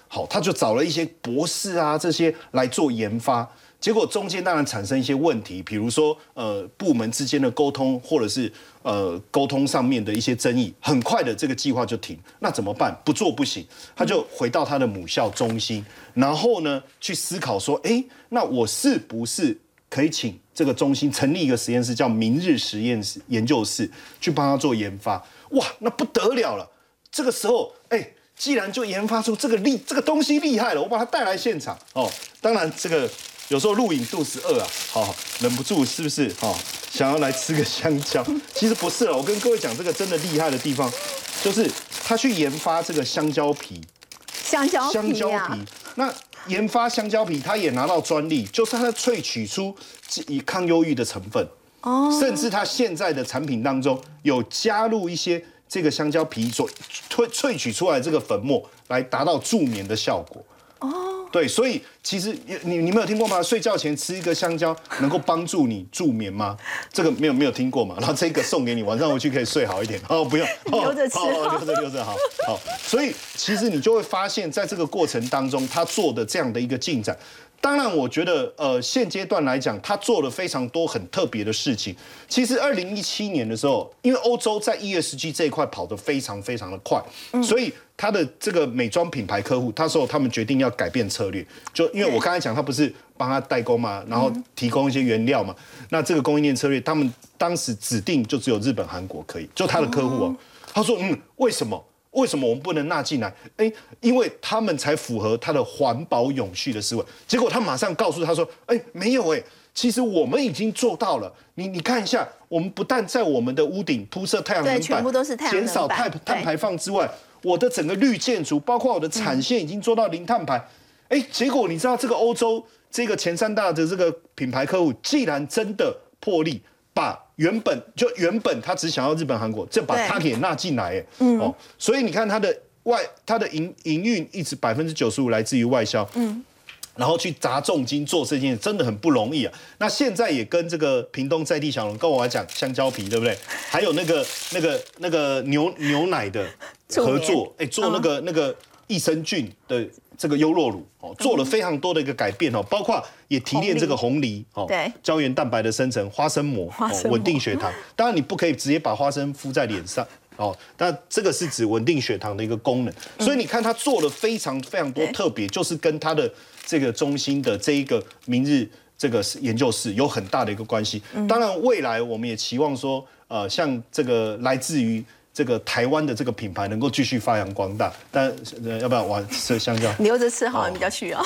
好，他就找了一些博士啊这些来做研发。结果中间当然产生一些问题，比如说呃部门之间的沟通，或者是呃沟通上面的一些争议，很快的这个计划就停。那怎么办？不做不行，他就回到他的母校中心，然后呢去思考说，哎，那我是不是可以请这个中心成立一个实验室，叫明日实验室研究室，去帮他做研发？哇，那不得了了！这个时候，哎。既然就研发出这个厉这个东西厉害了，我把它带来现场哦。当然，这个有时候录影肚子饿啊，好、忍不住是不是？好，想要来吃个香蕉。其实不是了，我跟各位讲，这个真的厉害的地方，就是他去研发这个香蕉皮，香蕉香蕉皮啊皮，。那研发香蕉皮，他也拿到专利，就是他萃取出以抗忧郁的成分。哦，甚至他现在的产品当中有加入一些这个香蕉皮所萃萃取出来这个粉末，来达到助眠的效果。哦，对，所以其实你你没有听过吗？睡觉前吃一个香蕉能够帮助你助眠吗？这个没有没有听过嘛？然后这个送给你，晚上回去可以睡好一点。哦，不用，哦留着吃哦留着留着好。好，所以其实你就会发现，在这个过程当中，他做的这样的一个进展。当然，我觉得，呃，现阶段来讲，他做了非常多很特别的事情。其实，二零一七年的时候，因为欧洲在 ESG 这一块跑得非常非常的快，所以他的这个美妆品牌客户，他说他们决定要改变策略，就因为我刚才讲，他不是帮他代工嘛，然后提供一些原料嘛，那这个供应链策略，他们当时指定就只有日本、韩国可以，就他的客户哦，他说，嗯，为什么？为什么我们不能纳进来？哎，因为他们才符合他的环保永续的思维。结果他马上告诉他说：“哎，没有哎，其实我们已经做到了。你你看一下，我们不但在我们的屋顶铺设太阳能板，对全部都是太阳能板减少碳碳排放之外，我的整个绿建筑，包括我的产线已经做到零碳排。哎，结果你知道这个欧洲这个前三大的这个品牌客户，既然真的破例。把原本就原本他只想要日本、韩国，这把他给纳进来，哎，哦，所以你看他的外，他的营营运一直百分之九十五来自于外销，嗯，然后去砸重金做这件事，真的很不容易啊。那现在也跟这个屏东在地小龙跟我来讲香蕉皮，对不对？还有那个那个那个牛牛奶的合作，哎，做那个那个益生菌的这个优酪乳哦，做了非常多的一个改变哦，包括也提炼这个红梨哦，对胶原蛋白的生成，花生膜哦稳定血糖。当然你不可以直接把花生敷在脸上。哦，但这个是指稳定血糖的一个功能，所以你看它做了非常非常多特别，就是跟它的这个中心的这一个明日这个研究室有很大的一个关系。当然，未来我们也期望说，呃，像这个来自于。这个台湾的这个品牌能够继续发扬光大。但呃，要不要我吃香蕉。留着吃好像比较需要。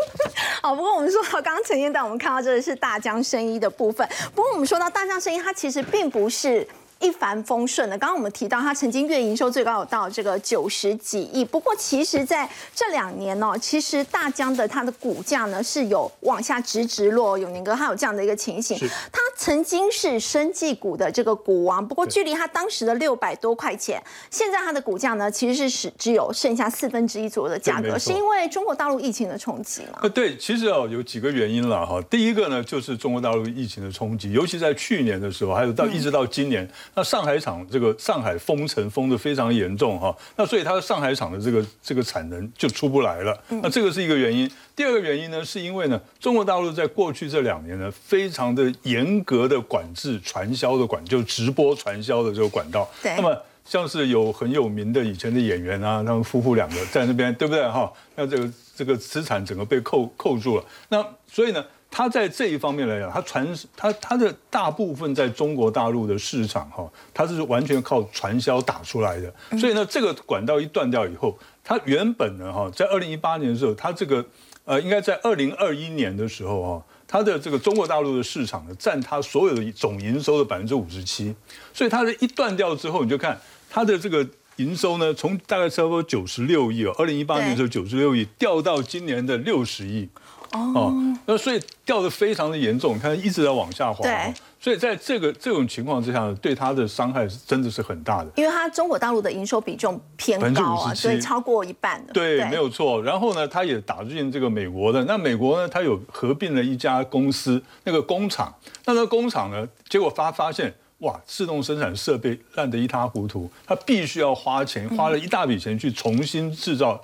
好，不过我们说到刚刚陈燕带我们看到这个是大江生意的部分。不过我们说到大江生意，它其实并不是。一帆风顺的。刚刚我们提到，它曾经月营收最高有到这个九十几亿。不过，其实在这两年呢，其实大疆的它的股价呢是有往下直直落。永年哥，它有这样的一个情形。它曾经是生技股的这个股王，不过距离它当时的六百多块钱，现在它的股价呢其实是只只有剩下四分之一左右的价格，是因为中国大陆疫情的冲击吗？呃，对，其实哦有几个原因了哈。第一个呢就是中国大陆疫情的冲击，尤其在去年的时候，还有到一直到今年。那上海厂这个上海封城封的非常严重哈，那所以它的上海厂的这个这个产能就出不来了，那这个是一个原因。第二个原因呢，是因为呢，中国大陆在过去这两年呢，非常的严格的管制传销的管，就直播传销的这个管道。对。那么像是有很有名的以前的演员啊，他们夫妇两个在那边，对不对哈？那这个这个资产整个被扣扣住了。那所以呢？他在这一方面来讲，他传他他的大部分在中国大陆的市场哈，他是完全靠传销打出来的。所以呢，这个管道一断掉以后，他原本呢哈，在二零一八年的时候，他这个呃，应该在二零二一年的时候啊，它的这个中国大陆的市场呢，占它所有的总营收的百分之五十七。所以它的一断掉之后，你就看它的这个营收呢，从大概差不多九十六亿哦，二零一八年的时候九十六亿，掉到今年的六十亿。哦，那所以掉的非常的严重，它一直在往下滑。对，所以在这个这种情况之下，对它的伤害是真的是很大的。因为它中国大陆的营收比重偏高啊，所以超过一半的。对，没有错。然后呢，它也打进这个美国的。那美国呢，它有合并了一家公司，那个工厂。那个工厂呢，结果发发现，哇，自动生产设备烂得一塌糊涂，它必须要花钱，花了一大笔钱去重新制造。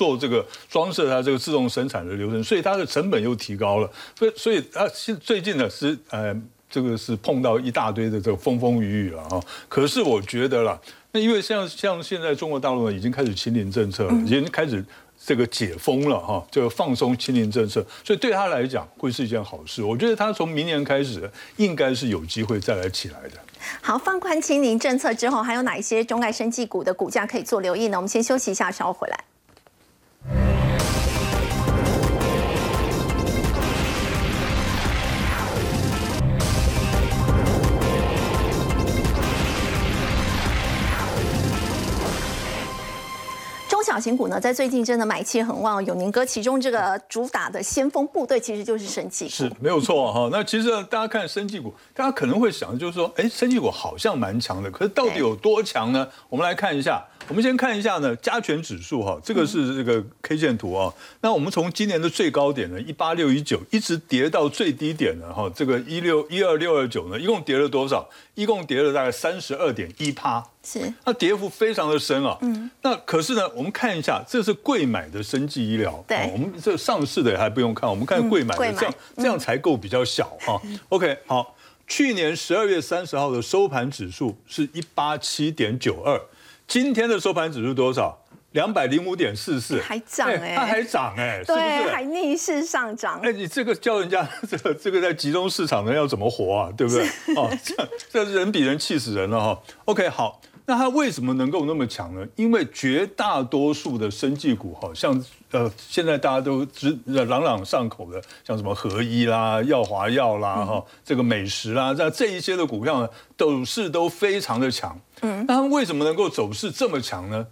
做这个装设它这个自动生产的流程，所以它的成本又提高了。所以，所以啊，现最近呢是呃，这个是碰到一大堆的这个风风雨雨了哈。可是我觉得啦，那因为像像现在中国大陆呢已经开始清零政策了，已经开始这个解封了哈，就放松清零政策，所以对他来讲会是一件好事。我觉得他从明年开始应该是有机会再来起来的。好，放宽清零政策之后，还有哪一些中概生技股的股价可以做留意呢？我们先休息一下，稍后回来。小型股呢，在最近真的买气很旺。永宁哥，其中这个主打的先锋部队其实就是生技股，是没有错哈。那其实大家看生技股，大家可能会想，就是说，哎，生技股好像蛮强的，可是到底有多强呢？我们来看一下。我们先看一下呢，加权指数哈，这个是这个 K 线图啊。那我们从今年的最高点呢，一八六一九，一直跌到最低点呢，哈，这个一六一二六二九呢，一共跌了多少？一共跌了大概三十二点一趴，是，那跌幅非常的深啊。嗯，那可是呢，我们看一下，这是贵买的生技医疗，对，我们这上市的还不用看，我们看贵买的，这样这样才够比较小哈。OK，好，去年十二月三十号的收盘指数是一八七点九二。今天的收盘指数多少？两百零五点四四，还涨哎，它还涨哎，对，还逆势上涨。哎，你这个叫人家 这个这个在集中市场的要怎么活啊？对不对？哦，这这人比人气死人了哈。OK，好，那它为什么能够那么强呢？因为绝大多数的生技股哈，像呃现在大家都知朗朗上口的，像什么合一啦、耀华药啦、哈这个美食啦，这这一些的股票呢，走势都非常的强。嗯，那它们为什么能够走势这么强呢？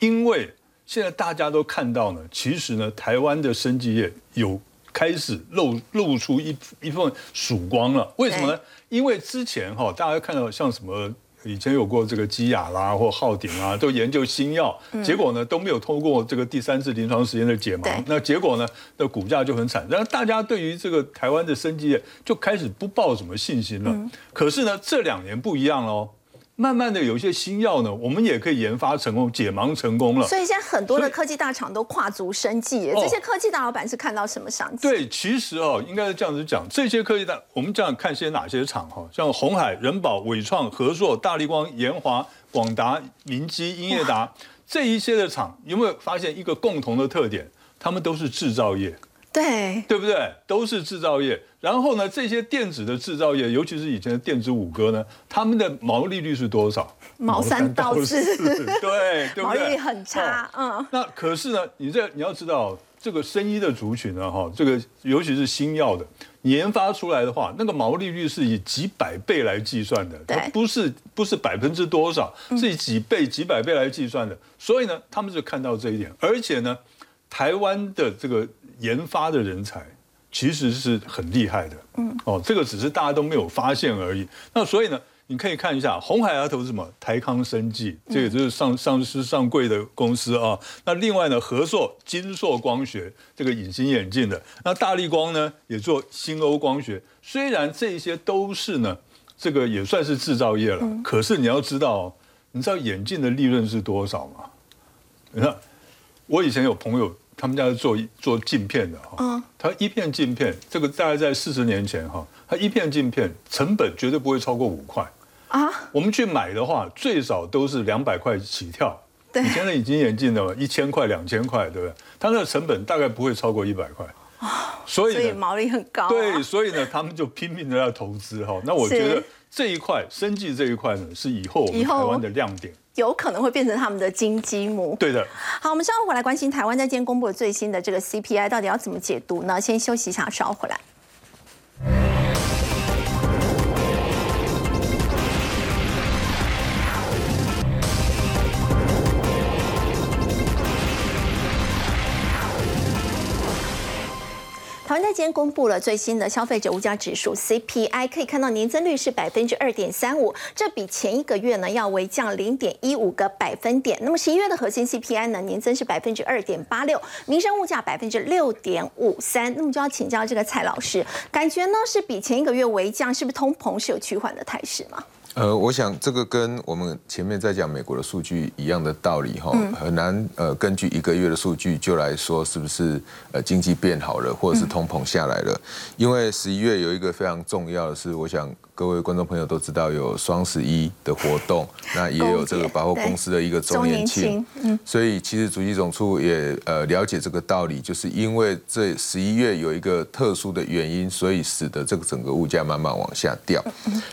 因为现在大家都看到呢，其实呢，台湾的生技业有开始露露出一一份曙光了。为什么呢？因为之前哈，大家看到像什么以前有过这个基亚啦或浩鼎啊，都研究新药，结果呢都没有通过这个第三次临床实验的解盲，那结果呢，那股价就很惨。然后大家对于这个台湾的生技业就开始不抱什么信心了。可是呢，这两年不一样喽。慢慢的有一些新药呢，我们也可以研发成功，解盲成功了。所以现在很多的科技大厂都跨足生技，这些科技大老板是看到什么商机？对，其实哦，应该是这样子讲，这些科技大，我们这样看些哪些厂哈，像红海、人保、伟创、合作、大力光、研华、广达、明基、英业达这一些的厂，有没有发现一个共同的特点？他们都是制造业。对，对不对？都是制造业。然后呢，这些电子的制造业，尤其是以前的电子五哥呢，他们的毛利率是多少？毛三到四，对，对不对？毛利率很差，嗯。那可是呢，你这你要知道，这个生医的族群呢，哈，这个尤其是新药的研发出来的话，那个毛利率是以几百倍来计算的，它，不是不是百分之多少，是以几倍、几百倍来计算的。所以呢，他们就看到这一点，而且呢，台湾的这个研发的人才其实是很厉害的，嗯，哦，这个只是大家都没有发现而已。那所以呢？你可以看一下红海要投资什么？台康生技，这个就是上上市上柜的公司啊。那另外呢，和硕、金硕光学这个隐形眼镜的，那大力光呢也做新欧光学。虽然这些都是呢，这个也算是制造业了，可是你要知道，你知道眼镜的利润是多少吗？你看，我以前有朋友，他们家是做做镜片的哈，他一片镜片，这个大概在四十年前哈，他一片镜片成本绝对不会超过五块。啊，我们去买的话，最少都是两百块起跳。对，你现在已经眼镜了，一千块、两千块，对不对？它那个成本大概不会超过一百块。啊，所以毛利很高。对，所以呢，他们就拼命的要投资哈。那我觉得这一块生计这一块呢，是以后我们台湾的亮点，有可能会变成他们的金鸡母。对的。好，我们稍后回来关心台湾在今天公布的最新的这个 CPI，到底要怎么解读呢？先休息一下，稍后回来。湾在今天公布了最新的消费者物价指数 CPI，可以看到年增率是百分之二点三五，这比前一个月呢要微降零点一五个百分点。那么十一月的核心 CPI 呢年增是百分之二点八六，民生物价百分之六点五三。那么就要请教这个蔡老师，感觉呢是比前一个月微降，是不是通膨是有趋缓的态势吗？呃，我想这个跟我们前面在讲美国的数据一样的道理哈，很难呃根据一个月的数据就来说是不是呃经济变好了，或者是通膨下来了，因为十一月有一个非常重要的是，我想。各位观众朋友都知道有双十一的活动，那也有这个百货公司的一个周年庆，嗯，所以其实主席总处也呃了解这个道理，就是因为这十一月有一个特殊的原因，所以使得这个整个物价慢慢往下掉。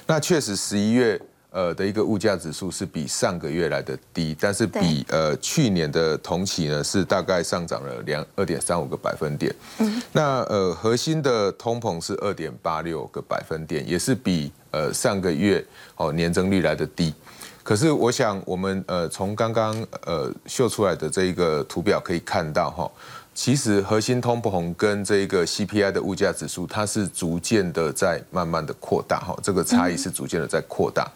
那确实十一月。呃的一个物价指数是比上个月来的低，但是比呃去年的同期呢是大概上涨了两二点三五个百分点。嗯，那呃核心的通膨是二点八六个百分点，也是比呃上个月哦年增率来的低。可是我想我们呃从刚刚呃秀出来的这一个图表可以看到哈。其实核心通膨跟这个 CPI 的物价指数，它是逐渐的在慢慢的扩大哈，这个差异是逐渐的在扩大。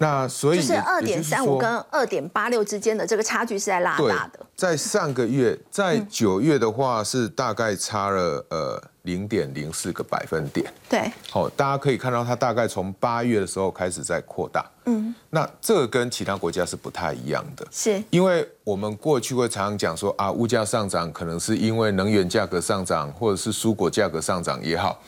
那所以就是二点三五跟二点八六之间的这个差距是在拉大的。在上个月，在九月的话是大概差了呃零点零四个百分点。对，好，大家可以看到它大概从八月的时候开始在扩大。嗯，那这个跟其他国家是不太一样的，是因为我们过去会常常讲说啊，物价上涨可能是因为能源价格上涨，或者是蔬果价格上涨也好。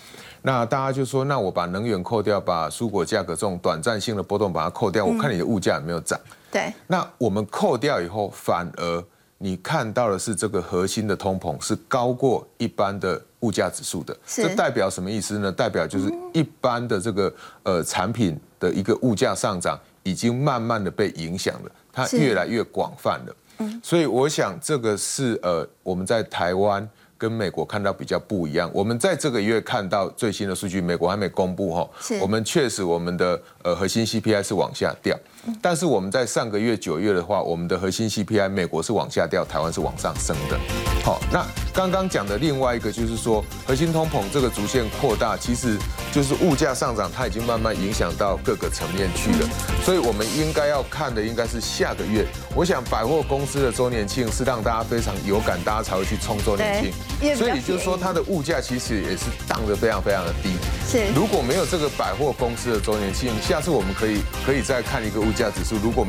那大家就说，那我把能源扣掉，把蔬果价格这种短暂性的波动把它扣掉，我看你的物价有没有涨。对。那我们扣掉以后，反而你看到的是这个核心的通膨是高过一般的物价指数的。这代表什么意思呢？代表就是一般的这个呃产品的一个物价上涨，已经慢慢的被影响了，它越来越广泛了。嗯。所以我想这个是呃我们在台湾。跟美国看到比较不一样，我们在这个月看到最新的数据，美国还没公布哈，我们确实我们的呃核心 CPI 是往下掉。但是我们在上个月九月的话，我们的核心 CPI 美国是往下掉，台湾是往上升的。好，那刚刚讲的另外一个就是说，核心通膨这个逐渐扩大，其实就是物价上涨，它已经慢慢影响到各个层面去了。所以我们应该要看的应该是下个月。我想百货公司的周年庆是让大家非常有感，大家才会去冲周年庆。所以就是说，它的物价其实也是荡得非常非常的低。是，如果没有这个百货公司的周年庆，下次我们可以可以再看一个物。价指数如果。